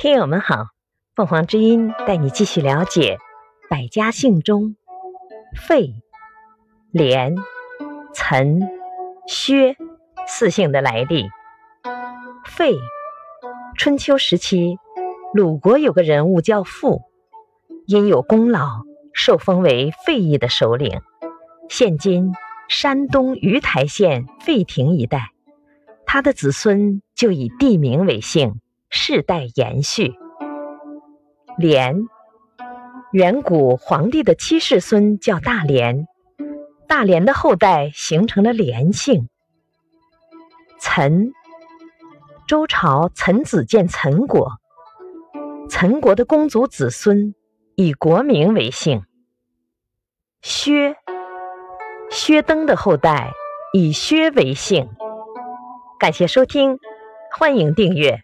听友们好，凤凰之音带你继续了解百家姓中费、连、岑、薛四姓的来历。费，春秋时期，鲁国有个人物叫傅，因有功劳，受封为费邑的首领。现今山东鱼台县费亭一带，他的子孙就以地名为姓。世代延续。连，远古皇帝的七世孙叫大连，大连的后代形成了连姓。岑，周朝岑子建岑国，岑国的公族子孙以国名为姓。薛，薛登的后代以薛为姓。感谢收听，欢迎订阅。